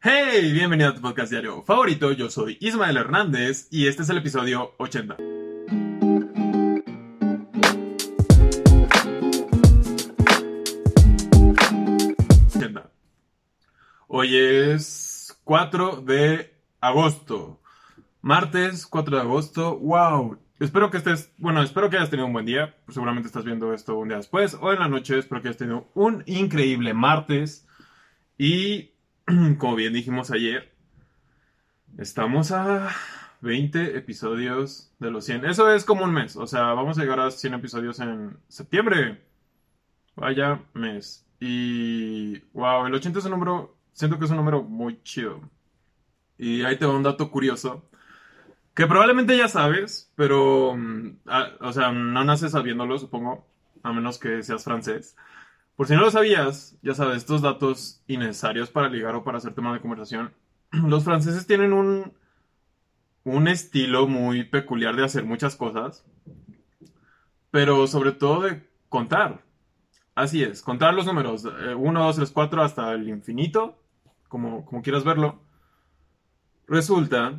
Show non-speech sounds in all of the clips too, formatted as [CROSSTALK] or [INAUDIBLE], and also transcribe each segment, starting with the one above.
Hey, bienvenido a tu podcast diario favorito. Yo soy Ismael Hernández y este es el episodio 80. Hoy es 4 de agosto. Martes 4 de agosto. ¡Wow! Espero que estés, bueno, espero que hayas tenido un buen día. Seguramente estás viendo esto un día después o en la noche. Espero que hayas tenido un increíble martes. Y [CLEARS THROAT] como bien dijimos ayer, estamos a 20 episodios de los 100. Eso es como un mes. O sea, vamos a llegar a 100 episodios en septiembre. Vaya mes. Y wow, el 80 es un número, siento que es un número muy chido. Y ahí te va un dato curioso. Que probablemente ya sabes, pero, mm, ah, o sea, no naces sabiéndolo, supongo, a menos que seas francés. Por si no lo sabías, ya sabes, estos datos innecesarios para ligar o para hacer tema de conversación. [CLEARS THROAT] Los franceses tienen un, un estilo muy peculiar de hacer muchas cosas, pero sobre todo de contar. Así es, contar los números 1, 2, 3, 4 hasta el infinito, como, como quieras verlo. Resulta,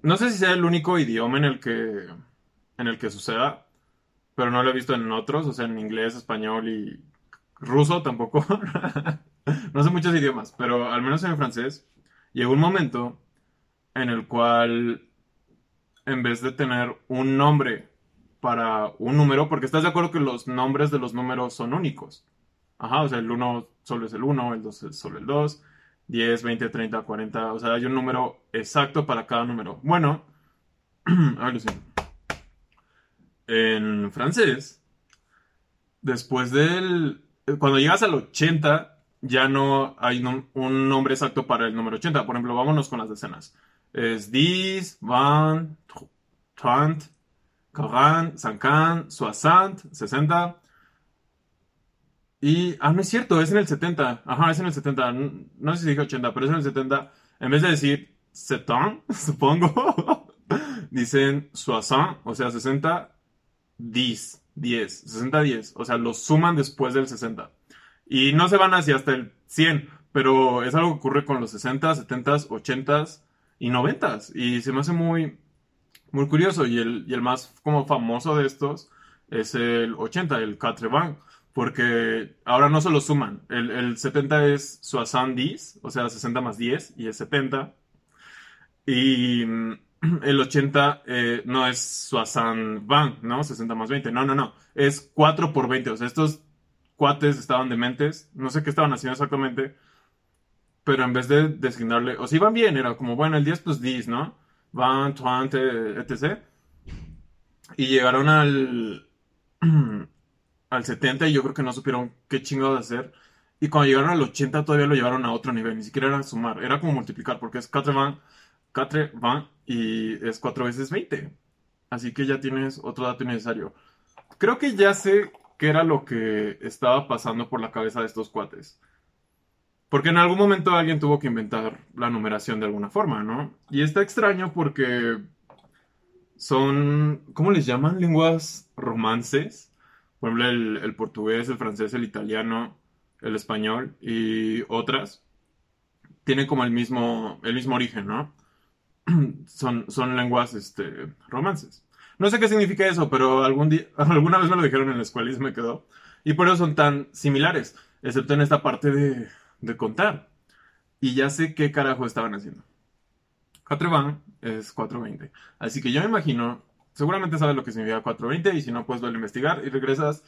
no sé si sea el único idioma en el que, en el que suceda, pero no lo he visto en otros, o sea, en inglés, español y ruso tampoco. [LAUGHS] no sé muchos idiomas, pero al menos en francés llegó un momento en el cual en vez de tener un nombre para un número, porque estás de acuerdo que los nombres de los números son únicos. Ajá, o sea, el 1 solo es el 1, el 2 es solo el 2, 10, 20, 30, 40, o sea, hay un número exacto para cada número. Bueno, [CLEARS THROAT] a ver, en francés, después del cuando llegas al 80, ya no hay un nombre exacto para el número 80. Por ejemplo, vámonos con las decenas. Es 10, 20, 30, 40, 50, 60, 60. Y, ah, no es cierto, es en el 70. Ajá, es en el 70. No sé si dije 80, pero es en el 70. En vez de decir 70, [LAUGHS] supongo, [LAUGHS] dicen 60, o sea, 60, 10. 10, 60, 10. O sea, los suman después del 60. Y no se van hacia hasta el 100, pero es algo que ocurre con los 60, 70, 80 y 90. Y se me hace muy, muy curioso. Y el, y el más como famoso de estos es el 80, el 80, porque ahora no solo suman. El, el 70 es 10, o sea, 60 más 10 y es 70. Y [CLEARS THROAT] el 80 eh, no es Suazan Van, ¿no? 60 más 20. No, no, no. Es 4 por 20. O sea, estos cuates estaban dementes. No sé qué estaban haciendo exactamente. Pero en vez de designarle, o si iban bien, era como, bueno, el 10 pues 10, ¿no? Van, 20, etc. Y llegaron al, [CLEARS THROAT] al 70 y yo creo que no supieron qué chingados hacer. Y cuando llegaron al 80 todavía lo llevaron a otro nivel. Ni siquiera era sumar, era como multiplicar, porque es 4 van 4 van y es 4 veces 20. Así que ya tienes otro dato innecesario. Creo que ya sé qué era lo que estaba pasando por la cabeza de estos cuates. Porque en algún momento alguien tuvo que inventar la numeración de alguna forma, ¿no? Y está extraño porque son, ¿cómo les llaman? Lenguas romances. Por ejemplo, el, el portugués, el francés, el italiano, el español y otras. Tienen como el mismo, el mismo origen, ¿no? [CLEARS THROAT] son, son lenguas este, romances. No sé qué significa eso, pero algún día, [LAUGHS] alguna vez me lo dijeron en la escuela y se me quedó. Y por eso son tan similares, excepto en esta parte de, de contar. Y ya sé qué carajo estaban haciendo. 4 van es 420. Así que yo me imagino, seguramente sabes lo que significa 420 y si no, pues lo a investigar y regresas.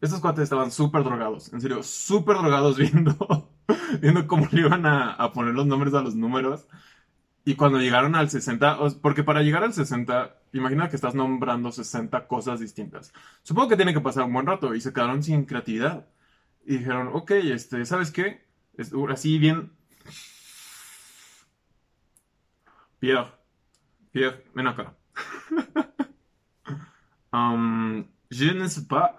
Estos cuates estaban súper drogados, en serio, súper drogados [LAUGHS] viendo, viendo cómo le iban a, a poner los nombres a los números. Y cuando llegaron al 60, porque para llegar al 60, imagina que estás nombrando 60 cosas distintas. Supongo que tiene que pasar un buen rato y se quedaron sin creatividad. Y dijeron, ok, este, ¿sabes qué? Así bien... Pierre, Pierre, ven acá. [LAUGHS] um, je ne sais pas.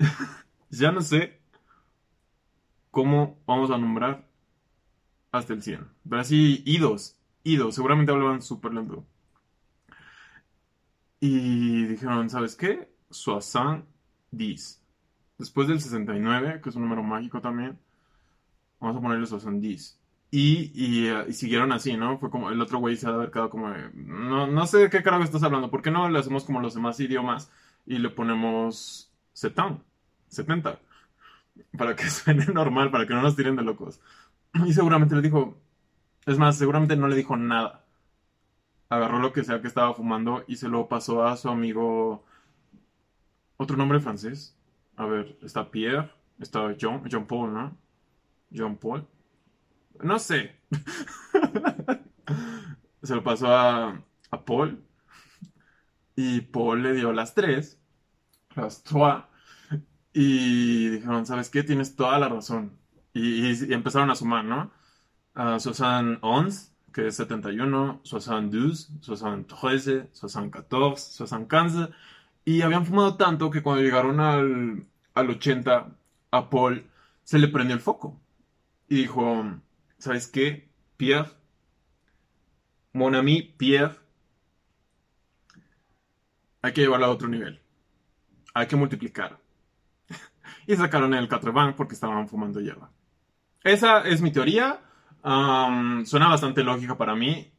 [LAUGHS] ya no sé cómo vamos a nombrar hasta el 100. Pero así, idos ido, seguramente hablaban súper lento. Y dijeron, ¿sabes qué? Soissant 10. Después del 69, que es un número mágico también, vamos a ponerle Soissant 10. Y, eh, y, siguieron así, ¿no? Fue como el otro güey se ha quedado como, no, no sé de qué carajo estás hablando, ¿por qué no le hacemos como los demás idiomas y le ponemos 70, 70, para que [LAUGHS] suene normal, para que no nos tiren de locos? Y seguramente le dijo, es más, seguramente no le dijo nada. Agarró lo que sea que estaba fumando y se lo pasó a su amigo. Otro nombre francés. A ver, está Pierre, está John, John Paul, ¿no? John Paul. No sé. [LAUGHS] se lo pasó a, a Paul. Y Paul le dio las tres. Las trois. Y dijeron, ¿sabes qué? Tienes toda la razón. Y, empezaron a sumar, ¿no? Uh, 11, que es 71, 72, 73, 74, 75. Y habían fumado tanto que cuando llegaron al, al 80, a Paul se le prendió el foco. Y dijo, ¿sabes qué? Pierre, mon ami Pierre, hay que llevarlo a otro nivel. Hay que multiplicar. [LAUGHS] y sacaron el Catreván porque estaban fumando hierba. Esa es mi teoría. Suena bastante lógica para mí.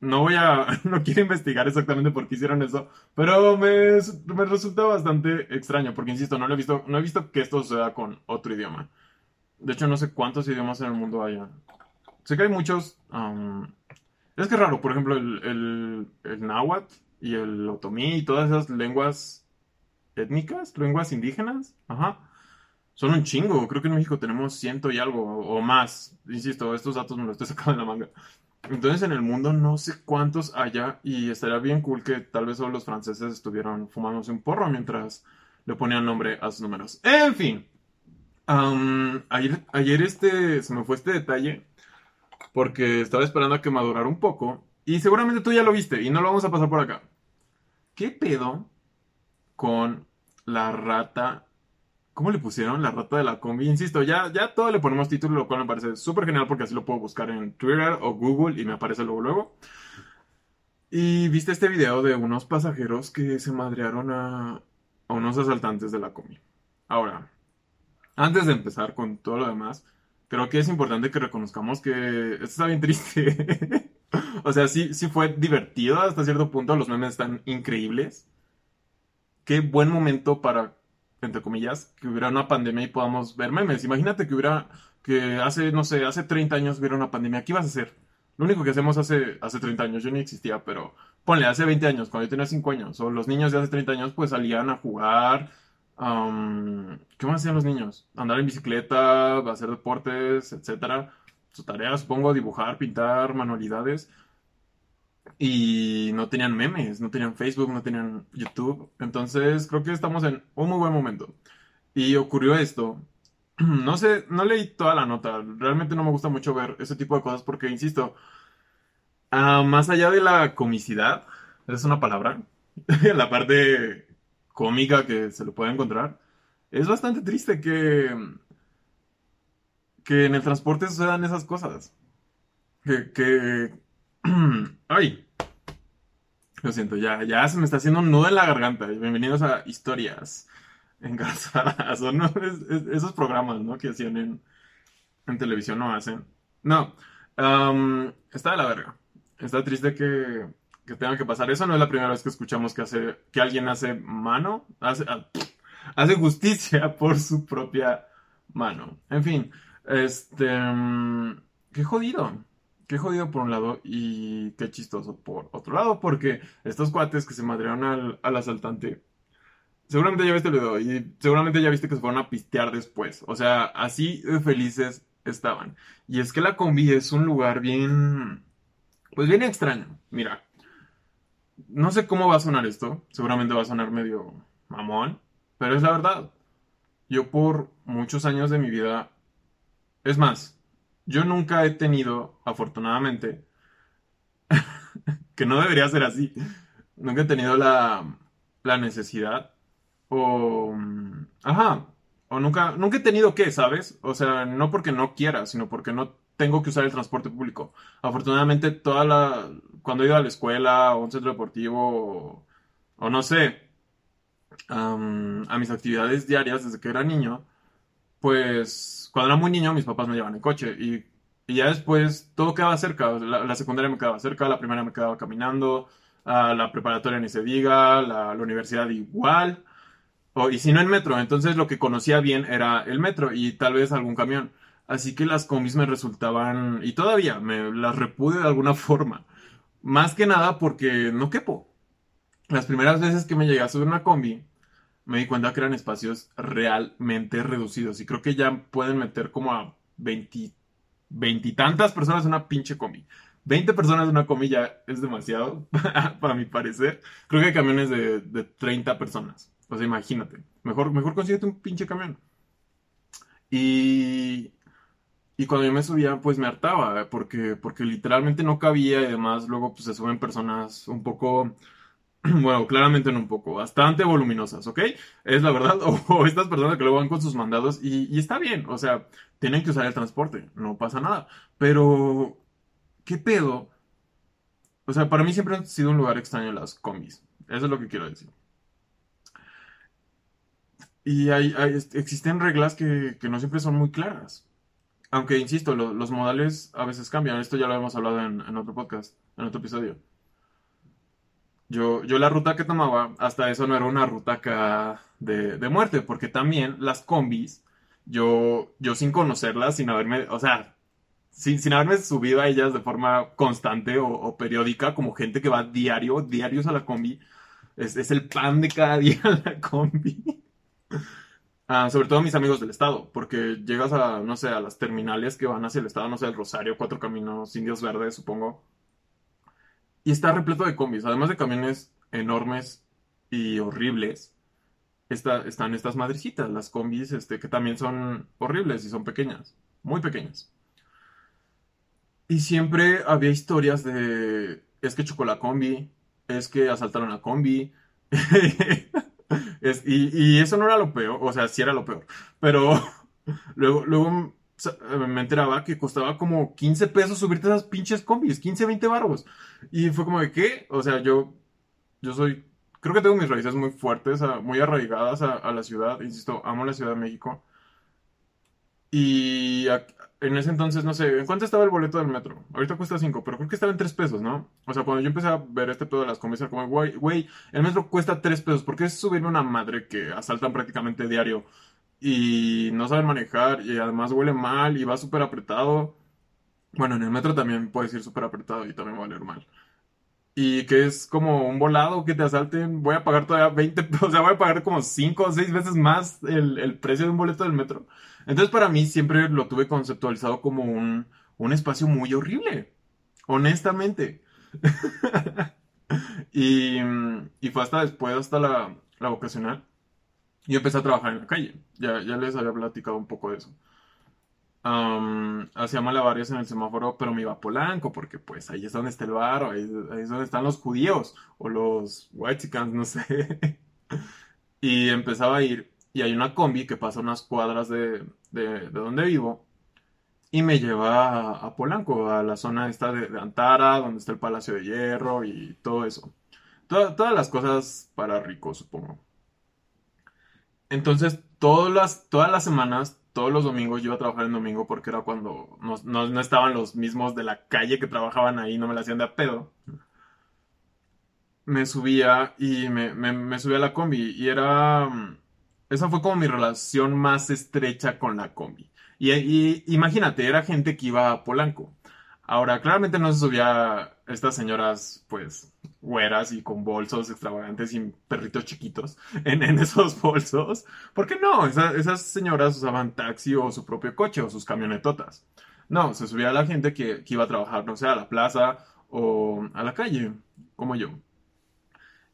No voy a. [LAUGHS] No quiero investigar exactamente por qué hicieron eso. Pero me, me resulta bastante extraño. Porque insisto, no he visto. No he visto que esto suceda con otro idioma. De hecho, no sé cuántos idiomas en el mundo haya. Sé que hay muchos. es que es raro. Por ejemplo, el, el, el náhuatl y el otomí y todas esas lenguas étnicas, lenguas indígenas. Ajá son un chingo. Creo que en México tenemos ciento y algo o más. Insisto, estos datos me los estoy [LAUGHS] sacando de la manga. Entonces en el mundo no sé cuántos haya y estaría bien cool que tal vez solo los franceses estuvieran fumándose un porro mientras le ponían nombre a sus números. En fin. ayer, ayer este, se me fue este detalle porque estaba esperando a que madurara un poco y seguramente tú ya lo viste y no lo vamos a pasar por acá. ¿Qué pedo con la rata ¿Cómo le pusieron la rata de la combi? Insisto, ya, ya todo le ponemos título, lo cual me parece súper genial porque así lo puedo buscar en Twitter o Google y me aparece luego luego. Y viste este video de unos pasajeros que se madrearon a, unos asaltantes de la combi. Ahora, antes de empezar con todo lo demás, creo que es importante que reconozcamos que esto está bien triste. [LAUGHS] o sea, sí, sí fue divertido hasta cierto punto, los memes están increíbles. Qué buen momento para entre comillas, que hubiera una pandemia y podamos ver memes. Imagínate que hubiera, que hace, no sé, hace 30 años hubiera una pandemia. ¿Qué ibas a hacer? Lo único que hacemos hace, hace 30 años, yo ni existía, pero ponle, hace 20 años, cuando yo tenía 5 años, o los niños de hace 30 años, pues salían a jugar. ¿Qué más hacían los niños? Andar en bicicleta, hacer deportes, etcétera. Su tarea, supongo, dibujar, pintar, manualidades y no tenían memes, no tenían Facebook, no tenían YouTube. Entonces creo que estamos en un muy buen momento. Y ocurrió esto. [CLEARS THROAT] No sé, no leí toda la nota. Realmente no me gusta mucho ver ese tipo de cosas porque, insisto, ah, más allá de la comicidad, es una palabra, [LAUGHS] la parte cómica que se lo puede encontrar, es bastante triste que, que en el transporte sucedan esas cosas. Que, que [CLEARS THROAT] Ay. Lo siento, ya, ya se me está haciendo un nudo en la garganta. Bienvenidos a Historias Engarzadas. [LAUGHS] Esos programas, ¿no? Que hacían en, en televisión, no hacen. No. está de la verga. Está triste que, que tenga que pasar. Eso no es la primera vez que escuchamos que, hace, que alguien hace mano. Hace, ah, [SNIFFS] hace justicia [LAUGHS] por su propia mano. En fin. Este. Mm, qué jodido. Qué jodido por un lado y qué chistoso por otro lado, porque estos cuates que se madrearon al, al asaltante, seguramente ya viste el video y seguramente ya viste que se fueron a pistear después. O sea, así de felices estaban. Y es que la combi es un lugar bien, pues bien extraño. Mira, no sé cómo va a sonar esto, seguramente va a sonar medio mamón, pero es la verdad. Yo por muchos años de mi vida, es más, yo nunca he tenido, afortunadamente, [LAUGHS] que no debería ser así, nunca he tenido la, la necesidad o... Ajá, o nunca, nunca he tenido que, ¿sabes? O sea, no porque no quiera, sino porque no tengo que usar el transporte público. Afortunadamente, toda la... Cuando he ido a la escuela o a un centro deportivo o, no sé, a mis actividades diarias desde que era niño, pues cuando era muy niño mis papás me llevaban en coche y ya después todo quedaba cerca. La, secundaria me quedaba cerca, la primaria me quedaba caminando, a la preparatoria ni se diga, la, la universidad igual. O, y si no en metro, entonces lo que conocía bien era el metro y tal vez algún camión. Así que las combis me resultaban, y todavía me las repude de alguna [LAUGHS] forma. Más que nada porque no quepo. Las primeras veces que me llegué a subir una combi, me di cuenta que eran espacios realmente reducidos. Y creo que ya pueden meter como a 20, veintitantas personas en una pinche combi. 20 personas en una combi ya es demasiado, [LAUGHS] para mi parecer. Creo que hay camiones de, de 30 personas. O sea, imagínate. Mejor, mejor consíguete un pinche camión. Y, y cuando yo me subía, pues me hartaba, porque, porque literalmente no cabía y además luego pues se suben personas un poco, [CLEARS THROAT] bueno, claramente no un poco, bastante voluminosas, ¿ok? Es la verdad, [LAUGHS] o, estas personas que luego van con sus mandados y, está bien, o sea, tienen que usar el transporte, no pasa nada, pero, ¿qué pedo? O sea, para mí siempre han sido un lugar extraño las combis, eso es lo que quiero decir. Y hay, existen reglas que, no siempre son muy claras. Aunque, insisto, lo- los modales a veces cambian. Esto ya lo hemos hablado en otro podcast, en otro episodio. Yo, yo la ruta que tomaba, hasta eso no era una ruta acá de, de muerte, porque también las combis, yo, yo sin conocerlas, sin haberme, o sea, sin, sin haberme subido a ellas de forma constante o, periódica, como gente que va diario, diarios a la combi, es, es el pan de cada [LAUGHS] día la combi. Ah, sobre todo mis amigos del estado, porque llegas a, no sé, a las terminales que van hacia el estado, no sé, el Rosario, Cuatro Caminos, Indios Verdes, supongo. Y está repleto de combis, además de camiones enormes y horribles. Está, están estas madrecitas, las combis, este, que también son horribles y son pequeñas, muy pequeñas. Y siempre había historias de, es que chocó la combi, es que asaltaron la combi. [LAUGHS] Y, y eso no era lo peor, o sea, sí era lo peor. Pero [LAUGHS] luego, luego me enteraba que costaba como 15 pesos subirte a esas pinches combis, 15 20 baros. Y fue como de, ¿qué? O sea, yo, yo soy, creo que tengo mis raíces muy fuertes, a- muy arraigadas a, a la ciudad. Insisto, amo la Ciudad de México. Y ac- en ese entonces, no sé, ¿en cuánto estaba el boleto del metro? Ahorita cuesta 5, pero creo que estaba en 3 pesos, ¿no? O sea, cuando yo empecé a ver este pedo de las combis, era como, güey, el metro cuesta 3 pesos. ¿Por qué subirme una madre que asaltan prácticamente diario y no saben manejar y además huele mal y va súper apretado? Bueno, en el metro también puedes ir súper apretado y también va a oler mal. Y que es como un volado que te asalten, voy a pagar todavía 20, [LAUGHS] o sea, voy a pagar como 5 o 6 veces más el, el precio de un boleto del metro. Entonces para mí siempre lo tuve conceptualizado como un, un espacio muy horrible, honestamente. [LAUGHS] Y, y fue hasta después, hasta la, la vocacional, y empecé a trabajar en la calle. Ya, ya les había platicado un poco de eso. Hacía malabares en el semáforo, pero me iba a Polanco, porque pues ahí es donde está el bar, o ahí, ahí es donde están los judíos, o los whitexicans, no sé. [LAUGHS] Y empezaba a ir, y hay una combi que pasa unas cuadras de, de, de donde vivo, y me lleva a, Polanco, a la zona esta de, de Antara, donde está el Palacio de Hierro y todo eso. Toda- todas las cosas para ricos, supongo. Entonces, todas las, todas las semanas, todos los domingos, yo iba a trabajar en domingo porque era cuando no, no- no estaban los mismos de la calle que trabajaban ahí, no me la hacían de a pedo. Me subía y me, me, subía a la combi y era... mm, Esa fue como mi relación más estrecha con la combi. Y, y imagínate, era gente que iba a Polanco. Ahora, claramente no se subía estas señoras, pues, güeras y con bolsos extravagantes y perritos chiquitos [LAUGHS] en, en esos bolsos. ¿Por qué no? Esa- esas señoras usaban taxi o su propio coche o sus camionetotas. No, se subía la gente que, que iba a trabajar, no sé, a la plaza o a la calle, como yo.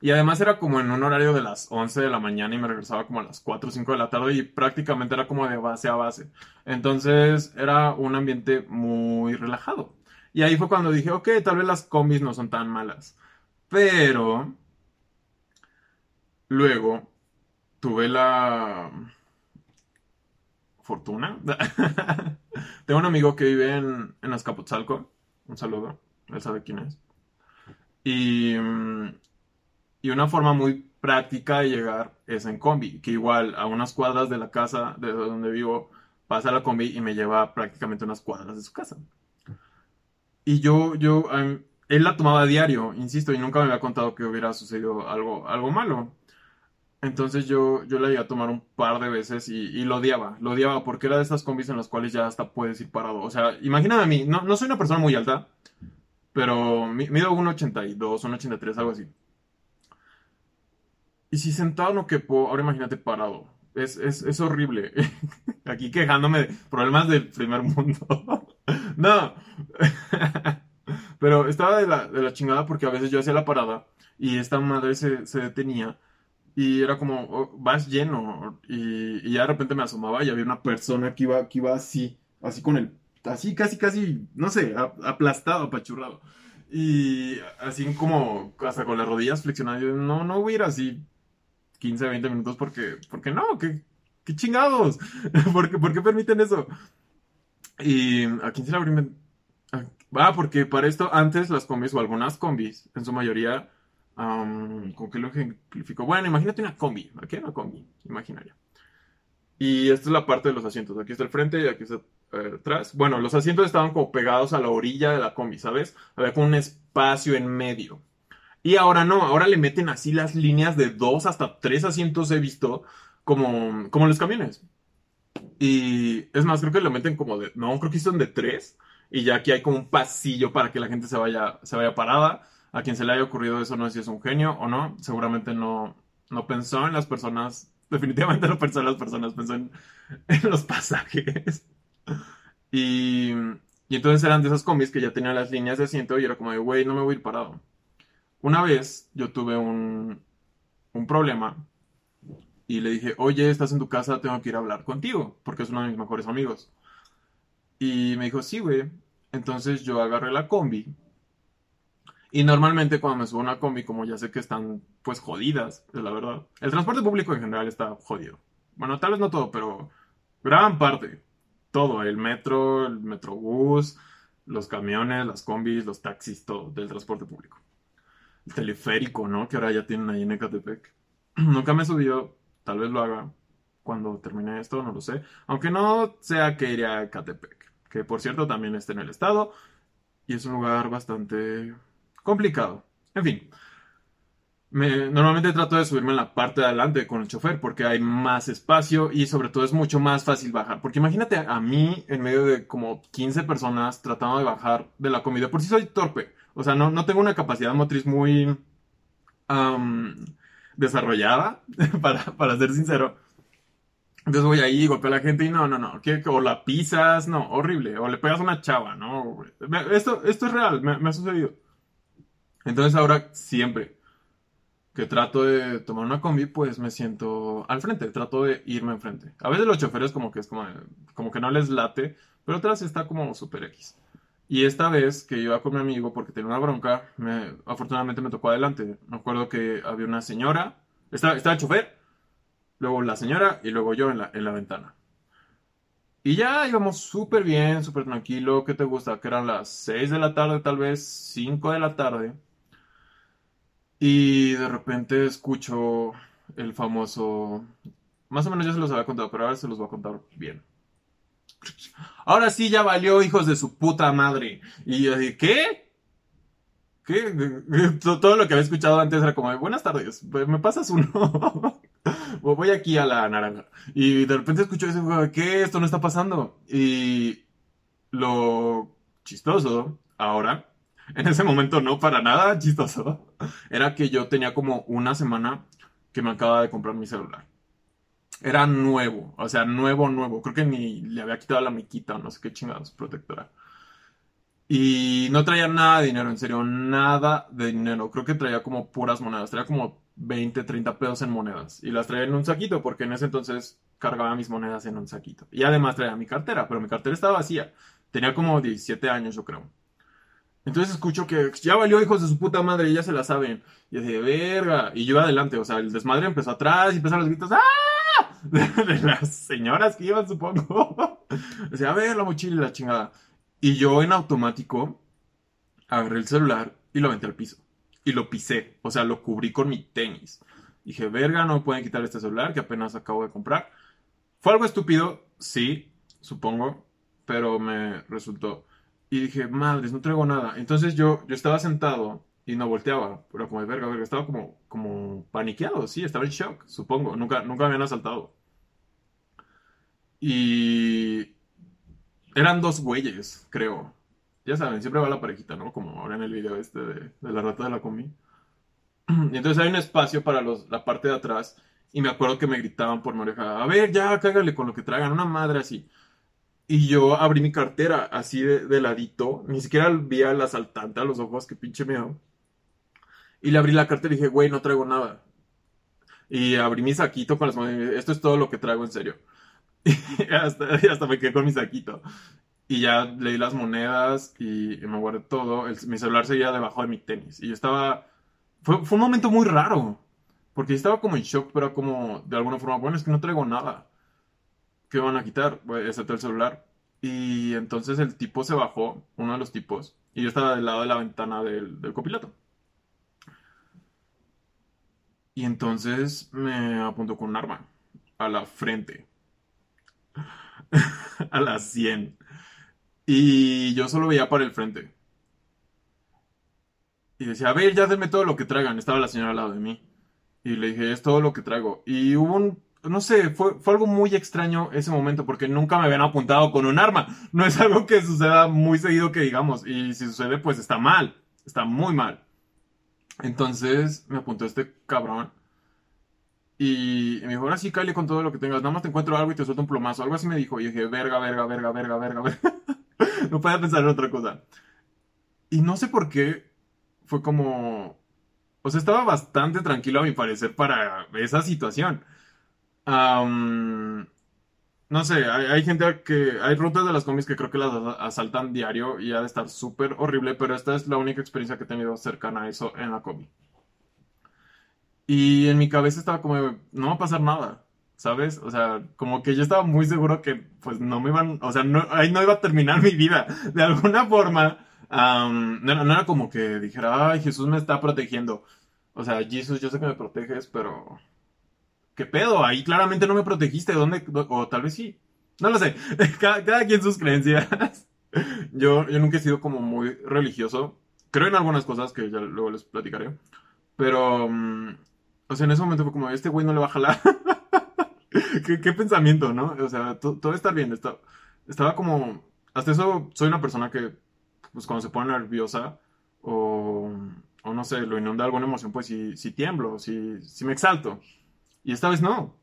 Y además era como en un horario de las 11 de la mañana y me regresaba como a las 4 o 5 de la tarde y prácticamente era como de base a base. Entonces era un ambiente muy relajado. Y ahí fue cuando dije, ok, tal vez las combis no son tan malas. Pero luego tuve la fortuna. [LAUGHS] Tengo un amigo que vive en, en Azcapotzalco. Un saludo. Él sabe quién es. Y, y una forma muy práctica de llegar es en combi, que igual a unas cuadras de la casa de donde vivo pasa la combi y me lleva prácticamente unas cuadras de su casa. Y yo, yo, él la tomaba a diario, insisto, y nunca me había contado que hubiera sucedido algo, algo malo. Entonces yo, yo la iba a tomar un par de veces y, y, lo odiaba, lo odiaba porque era de esas combis en las cuales ya hasta puedes ir parado. O sea, imagínate a mí, no, no soy una persona muy alta, pero mido un 82, un 83, algo así. Y si sentado no quepo, ahora imagínate parado. Es, es, es horrible. [LAUGHS] Aquí quejándome de problemas del primer mundo. [LAUGHS] no. [LAUGHS] Pero estaba de la, de la chingada porque a veces yo hacía la parada y esta madre se, se detenía y era como, oh, vas lleno. Y, y, ya de repente me asomaba y había una persona que iba, que iba así, así con el, así casi, casi, no sé, aplastado, apachurrado. Y así como, hasta con las rodillas flexionadas, yo no, no voy a ir así 15, 20 minutos porque, porque no, qué, qué chingados. [LAUGHS] ¿Por qué, ¿Por qué permiten eso? Y a quién se le abrió. Ah, porque para esto antes las combis o algunas combis, en su mayoría, ¿con qué lo ejemplifico? Bueno, imagínate una combi, aquí una combi imaginaria. Y esta es la parte de los asientos. Aquí está el frente y aquí está eh, atrás. Bueno, los asientos estaban como pegados a la orilla de la combi, ¿sabes? Había como un espacio en medio. Y ahora no, ahora le meten así las líneas de dos hasta tres asientos, he visto, como, como los camiones. Y es más, creo que lo meten como de, no, creo que son de tres. Y ya aquí hay como un pasillo para que la gente se vaya, se vaya parada. A quien se le haya ocurrido eso no sé si es un genio o no. Seguramente no, no pensó en las personas. [LAUGHS] Definitivamente no pensó en las personas, pensó [LAUGHS] en, los pasajes. Y, y entonces eran de esas combis que ya tenían las líneas de asiento y era como de, güey, no me voy a ir parado. Una vez yo tuve un, un problema y le dije, oye, estás en tu casa, tengo que ir a hablar contigo, porque es uno de mis mejores amigos. Y me dijo, sí, güey. Entonces yo agarré la combi. Y normalmente cuando me subo a una combi, como ya sé que están pues jodidas, es la verdad. El transporte público en general está jodido. Bueno, tal vez no todo, pero gran parte. Todo, el metro, el metrobús, los camiones, las combis, los taxis, todo del transporte público teleférico, ¿no? Que ahora ya tienen ahí en Ecatepec. [CLEARS THROAT] Nunca me he subido, tal vez lo haga cuando termine esto, no lo sé. Aunque no sea que iré a Ecatepec, que por cierto también está en el estado y es un lugar bastante complicado. En fin, me, normalmente trato de subirme en la parte de adelante con el chofer porque hay más espacio y sobre todo es mucho más fácil bajar. Porque imagínate a mí en medio de como 15 personas tratando de bajar de la comida. Por si soy torpe. O sea, no, no tengo una capacidad motriz muy desarrollada, [LAUGHS] para, para ser sincero. Entonces voy ahí, golpeo a la gente y no, no, no, o la pisas, no, horrible, o le pegas a una chava, no, esto, esto es real, me, me ha sucedido. Entonces ahora siempre que trato de tomar una combi, pues me siento al frente, trato de irme enfrente. A veces los choferes como que es como, como que no les late, pero otras está como super X. Y esta vez que iba con mi amigo porque tenía una bronca, me, afortunadamente me tocó adelante. Me acuerdo que había una señora, estaba, estaba el chofer, luego la señora y luego yo en la, en la ventana. Y ya íbamos súper bien, súper tranquilo. ¿Qué te gusta? Que eran las 6 de la tarde, tal vez 5 de la tarde. Y de repente escucho el famoso... Más o menos ya se los había contado, pero ahora se los voy a contar bien. Ahora sí ya valió, hijos de su puta madre. Y yo dije, ¿qué? ¿Qué? [LAUGHS] Todo lo que había escuchado antes era como, buenas tardes, ¿me pasas uno? [LAUGHS] Voy aquí a la naranja. Y de repente escucho ese ¿qué? Esto no está pasando. Y lo chistoso, ahora, en ese momento no para nada chistoso, [LAUGHS] era que yo tenía como una semana que me acaba de comprar mi celular. Era nuevo, o sea, nuevo, nuevo. Creo que ni le había quitado la miquita no sé qué chingados, protectora. Y no traía nada de dinero, en serio, nada de dinero. Creo que traía como puras monedas, traía como 20, 30 pesos en monedas. Y las traía en un saquito, porque en ese entonces cargaba mis monedas en un saquito. Y además traía mi cartera, pero mi cartera estaba vacía. Tenía como 17 años, yo creo. Entonces escucho que ya valió hijos de su puta madre ya se la saben. Y yo verga. Y yo adelante, o sea, el desmadre empezó atrás y empezaron los gritos, ¡ah! [LAUGHS] de las señoras que iban, supongo. [LAUGHS] Decía, a ver la mochila y la chingada. Y yo en automático agarré el celular y lo aventé al piso. Y lo pisé, o sea, lo cubrí con mi tenis. Dije, verga, no pueden quitar este celular que apenas acabo de comprar. Fue algo estúpido, sí, supongo, pero me resultó. Y dije, madres, no traigo nada. Entonces yo, yo estaba sentado y no volteaba, pero como de verga, verga, estaba como, como paniqueado, sí, estaba en shock, supongo, nunca, nunca me habían asaltado. Y eran dos güeyes, creo. Ya saben, siempre va la parejita, ¿no? Como ahora en el video este de, de la rata de la combi. [CLEARS THROAT] Y entonces hay un espacio para los, la parte de atrás. Y me acuerdo que me gritaban por mi oreja, a ver, ya, cágale con lo que traigan, una madre así. Y yo abrí mi cartera así de, de ladito, ni siquiera vi al asaltante a los ojos, que pinche miedo. Y le abrí la cartera y dije, güey, no traigo nada. Y abrí mi saquito con las manos, esto es todo lo que traigo en serio. [LAUGHS] Y hasta, hasta me quedé con mi saquito. Y ya leí las monedas y, me guardé todo. El- mi celular seguía debajo de mi tenis. Y yo estaba... Fue, fue un momento muy raro. Porque yo estaba como en shock, pero como de alguna forma, bueno, es que no traigo nada. ¿Qué van a quitar? Bueno, excepto el celular. Y entonces el tipo se bajó, uno de los tipos, y yo estaba del lado de la ventana del, del copiloto. Y entonces me apuntó con un arma a la frente, [LAUGHS] a la 100. Y yo solo veía para el frente. Y decía, a ver, ya denme todo lo que traigan. Estaba la señora al lado de mí. Y le dije, es todo lo que traigo. Y hubo un, no sé, fue, fue algo muy extraño ese momento porque nunca me habían apuntado con un arma. No es algo que suceda muy seguido que digamos. Y si sucede, pues está mal. Está muy mal. Entonces me apuntó este cabrón. Y me dijo, ahora sí, cállate con todo lo que tengas. Nada más te encuentro algo y te suelto un plomazo. Algo así me dijo. Y dije, verga, verga, verga, verga, verga, verga. [LAUGHS] No podía pensar en otra cosa. Y no sé por qué fue como... O sea, estaba bastante tranquilo a mi parecer para esa situación. No sé, hay, gente que... Hay rutas de las combis que creo que las as- asaltan diario y ha de estar súper horrible, pero esta es la única experiencia que he tenido cercana a eso en la combi. Y en mi cabeza estaba como, no va a pasar nada, ¿sabes? O sea, como que yo estaba muy seguro que pues no me iban, o sea, no, ahí no iba a terminar [LAUGHS] mi vida. De alguna forma, am, no, no era como que dijera, ay, Jesús me está protegiendo. O sea, Jesús, yo sé que me proteges, pero... ¿Qué pedo? Ahí claramente no me protegiste. ¿Dónde? O tal vez sí. No lo sé. [LAUGHS] Cada, cada quien sus creencias. [LAUGHS] Yo, yo nunca he sido como muy religioso. Creo en algunas cosas que ya luego les platicaré. Pero, mm, o sea, en ese momento fue como, este güey no le va a jalar. [LAUGHS] ¿Qué, qué pensamiento, ¿no? O sea, to- todo está bien. está- estaba como, hasta eso soy una persona que, pues cuando se pone nerviosa o, o no sé, lo inunda alguna emoción, pues sí, sí tiemblo, sí, sí me exalto. Y esta vez no.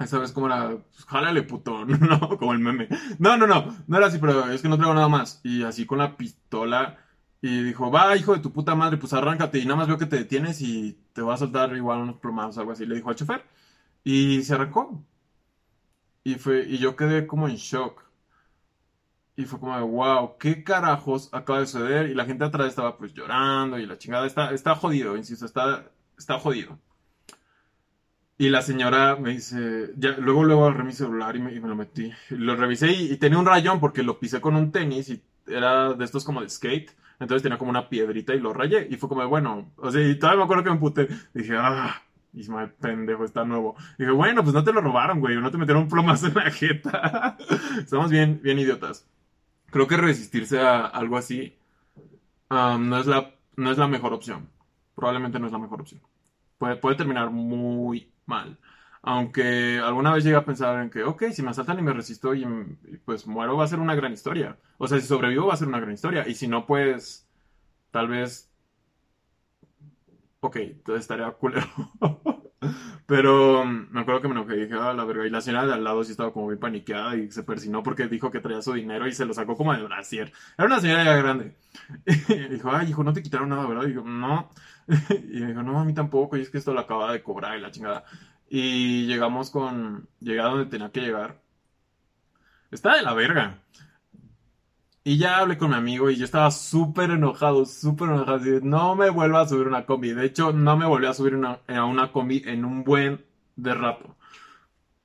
Esta vez como era, pues, jálale puto, [LAUGHS] no, como el meme. No, no, no, no era así, pero es que no traigo nada más. Y así con la pistola. Y dijo, va, hijo de tu puta madre, pues arráncate. Y nada más veo que te detienes y te va a soltar igual unos plomazos o algo así. Le dijo al chofer. Y se arrancó. Y fue, y yo quedé como en shock. Y fue como de, wow, ¿qué carajos acaba de suceder? Y la gente atrás estaba pues llorando y la chingada está, está jodido, insisto, está, está jodido. Y la señora me dice, ya, luego, luego agarré mi celular y me, y me lo metí. Lo revisé y, y tenía un rayón porque lo pisé con un tenis y era de estos como de skate. Entonces tenía como una piedrita y lo rayé. Y fue como, de, bueno, o sea, y todavía me acuerdo que me emputé. Dije, ah, Ismael, pendejo, está nuevo. dije, bueno, pues no te lo robaron, güey, no te metieron un plomazo en la jeta. [LAUGHS] Estamos bien, bien idiotas. Creo que resistirse a algo así um, no es la, no es la mejor opción. Probablemente no es la mejor opción. Puede, puede terminar muy mal. Aunque alguna vez llegué a pensar en que, ok, si me asaltan y me resisto y, y, pues muero, va a ser una gran historia. O sea, si sobrevivo va a ser una gran historia. Y si no, pues tal vez... Ok, entonces estaría culero. [LAUGHS] Pero um, me acuerdo que me enojé y dije, ah, la verga. Y la señora de al lado sí estaba como bien paniqueada y se persinó porque dijo que traía su dinero y se lo sacó como de brasier. Era una señora ya grande. [LAUGHS] Y dijo, ay, hijo, no te quitaron nada, ¿verdad? Y digo, no. [LAUGHS] Y me dijo, no, a mí tampoco. Y es que esto lo acaba de cobrar y la chingada. Y llegamos con. Llegué a donde tenía que llegar. Está de la verga. Y ya hablé con mi amigo y yo estaba súper enojado, súper enojado. Así de, no me vuelva a subir una combi. De hecho, no me volvió a subir una, a una combi en un buen de rato.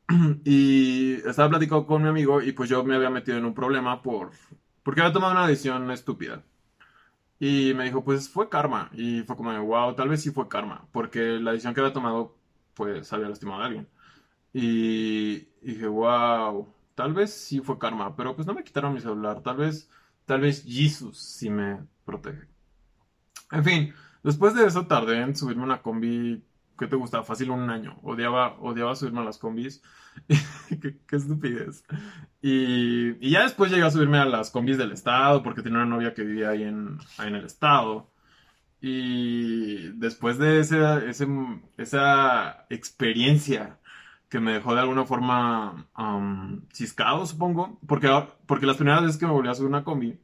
[CLEARS THROAT] Y estaba platicando con mi amigo y pues yo me había metido en un problema por, porque había tomado una decisión estúpida. Y me dijo, pues fue karma. Y fue como, wow, tal vez sí fue karma. Porque la decisión que había tomado, pues había lastimado a alguien. Y, y dije, wow, tal vez sí fue karma. Pero pues no me quitaron mi celular. Tal vez Tal vez Jesus sí me protege. En fin, después de eso tardé en subirme a una combi. ¿Qué te gusta? Fácil un año. Odiaba, odiaba subirme a las combis. [LAUGHS] qué, qué, estupidez. Y, ya después llegué a subirme a las combis del estado porque tenía una novia que vivía ahí en, ahí en el estado. Y después de ese, ese, esa experiencia que me dejó de alguna forma um, ciscado, supongo, porque, porque las primeras veces que me volví a subir una combi,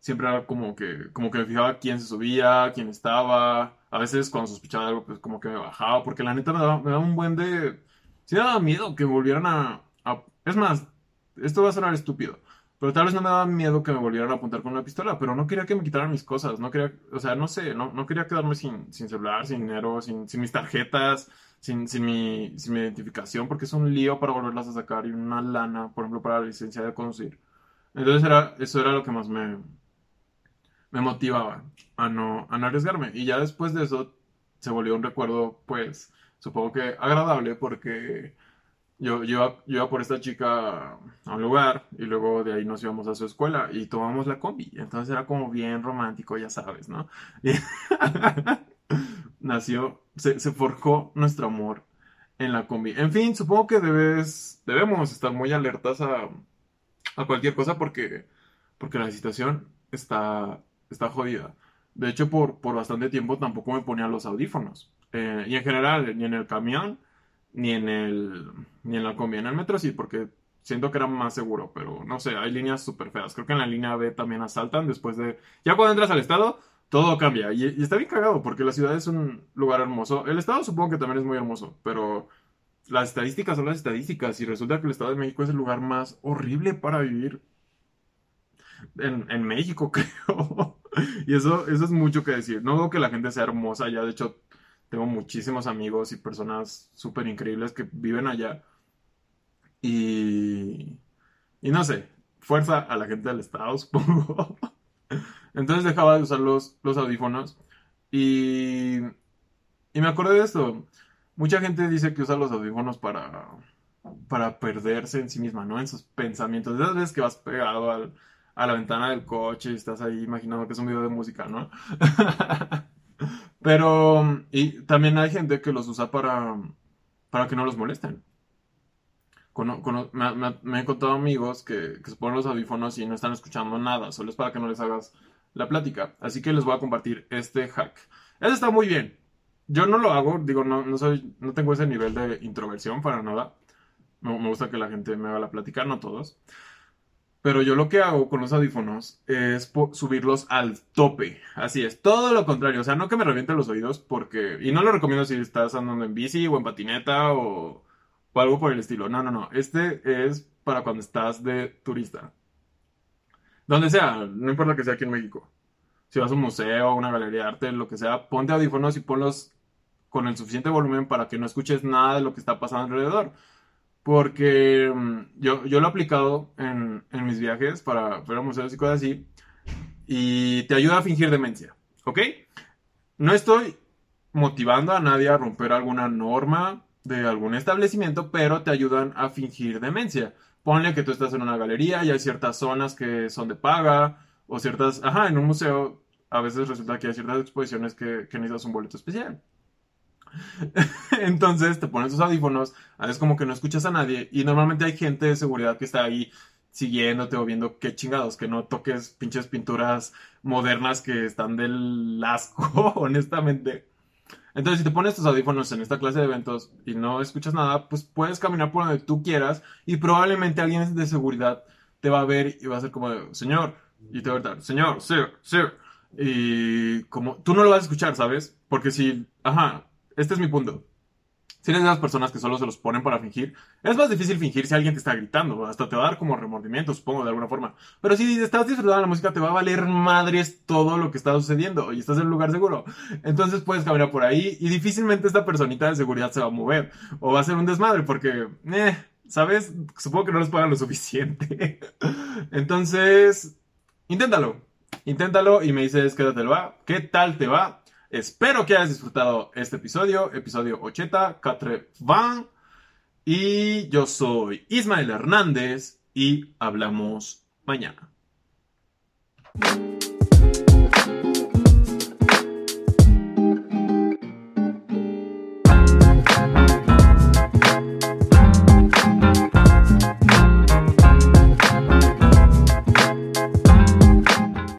siempre era como que, como que me fijaba quién se subía, quién estaba, a veces cuando sospechaba algo, pues como que me bajaba, porque la neta me daba, me daba un buen de... Sí me daba miedo que volvieran a, a... Es más, esto va a sonar estúpido, pero tal vez no me daba miedo que me volvieran a apuntar con una pistola, pero no quería que me quitaran mis cosas, no quería, o sea, no sé, no, no quería quedarme sin, sin celular, sin dinero, sin, sin mis tarjetas, sin, sin, mi, sin mi identificación, porque es un lío para volverlas a sacar y una lana, por ejemplo, para la licencia de conducir. Entonces era, eso era lo que más me, me motivaba a no, a no arriesgarme. Y ya después de eso se volvió un recuerdo, pues, supongo que agradable, porque yo, yo, yo, iba por esta chica a un lugar y luego de ahí nos íbamos a su escuela y tomamos la combi. Entonces era como bien romántico, ya sabes, ¿no? [LAUGHS] Nació, se, se, forjó nuestro amor en la combi. En fin, supongo que debes, debemos estar muy alertas a, a cualquier cosa porque, porque la situación está, está jodida. De hecho, por, por bastante tiempo tampoco me ponía los audífonos. Eh, y en general, ni en el camión, ni en el ni en la combi. En el metro sí, porque siento que era más seguro, pero no sé, hay líneas súper feas. Creo que en la línea B también asaltan después de... Ya cuando entras al estado, todo cambia. Y, está bien cagado, porque la ciudad es un lugar hermoso. El estado supongo que también es muy hermoso, pero las estadísticas son las estadísticas. Y resulta que el Estado de México es el lugar más horrible para vivir en, en México, [LAUGHS] creo. y eso, eso es mucho que decir. No digo que la gente sea hermosa, ya de hecho tengo muchísimos amigos y personas súper increíbles que viven allá. Y, y no sé, fuerza a la gente del estado, [LAUGHS] supongo. Entonces dejaba de usar los, los audífonos. Y, y me acordé de esto. Mucha gente dice que usa los audífonos para, para perderse en sí misma, ¿no? En sus pensamientos. Esas veces que vas pegado al, a la ventana del coche y estás ahí imaginando que es un video de música, ¿no? [LAUGHS] Pero, y también hay gente que los usa para, para que no los molesten. Con, con, me, me, me, he encontrado amigos que, que, se ponen los audífonos y no están escuchando nada, solo es para que no les hagas la plática. Así que les voy a compartir este hack. Este está muy bien. Yo no lo hago, digo, no, no, soy, no tengo ese nivel de introversión para nada. Me, me gusta que la gente me haga la plática, no todos. Pero yo lo que hago con los audífonos es subirlos al tope. Así es, todo lo contrario. O sea, no que me revienten los oídos porque... Y no lo recomiendo si estás andando en bici o en patineta o, algo por el estilo. No, no, no. Este es para cuando estás de turista. Donde sea, no importa que sea aquí en México. Si vas a un museo, una galería de arte, lo que sea, ponte audífonos y ponlos con el suficiente volumen para que no escuches nada de lo que está pasando alrededor. Porque mm, yo, yo lo he aplicado en, en mis viajes para ver museos y cosas así. Y te ayuda a fingir demencia. ¿Ok? No estoy motivando a nadie a romper alguna norma de algún establecimiento, pero te ayudan a fingir demencia. Ponle que tú estás en una galería y hay ciertas zonas que son de paga o ciertas... Ajá, en un museo a veces resulta que hay ciertas exposiciones que, que necesitas un boleto especial. [LAUGHS] Entonces te pones tus audífonos, haces como que no escuchas a nadie y normalmente hay gente de seguridad que está ahí siguiéndote o viendo qué chingados, que no toques pinches pinturas modernas que están del asco, [LAUGHS] honestamente. Entonces, si te pones tus audífonos en esta clase de eventos y no escuchas nada, pues puedes caminar por donde tú quieras y probablemente alguien de seguridad te va a ver y va a ser como, señor, y te va a gritar, señor, sir, sir. Y como tú no lo vas a escuchar, ¿sabes? Porque si, ajá, este es mi punto. Si eres de las personas que solo se los ponen para fingir, es más difícil fingir si alguien te está gritando. Hasta te va a dar como remordimiento, supongo, de alguna forma. Pero si estás disfrutando la música, te va a valer madres todo lo que está sucediendo y estás en un lugar seguro. Entonces puedes caminar por ahí y difícilmente esta personita de seguridad se va a mover. O va a ser un desmadre porque, eh, ¿sabes? Supongo que no les pagan lo suficiente. [LAUGHS] Entonces, inténtalo. Inténtalo y me dices qué tal te va. ¿Qué tal te va? Espero que hayas disfrutado este episodio, episodio 80, 80. Y yo soy Ismael Hernández y hablamos mañana.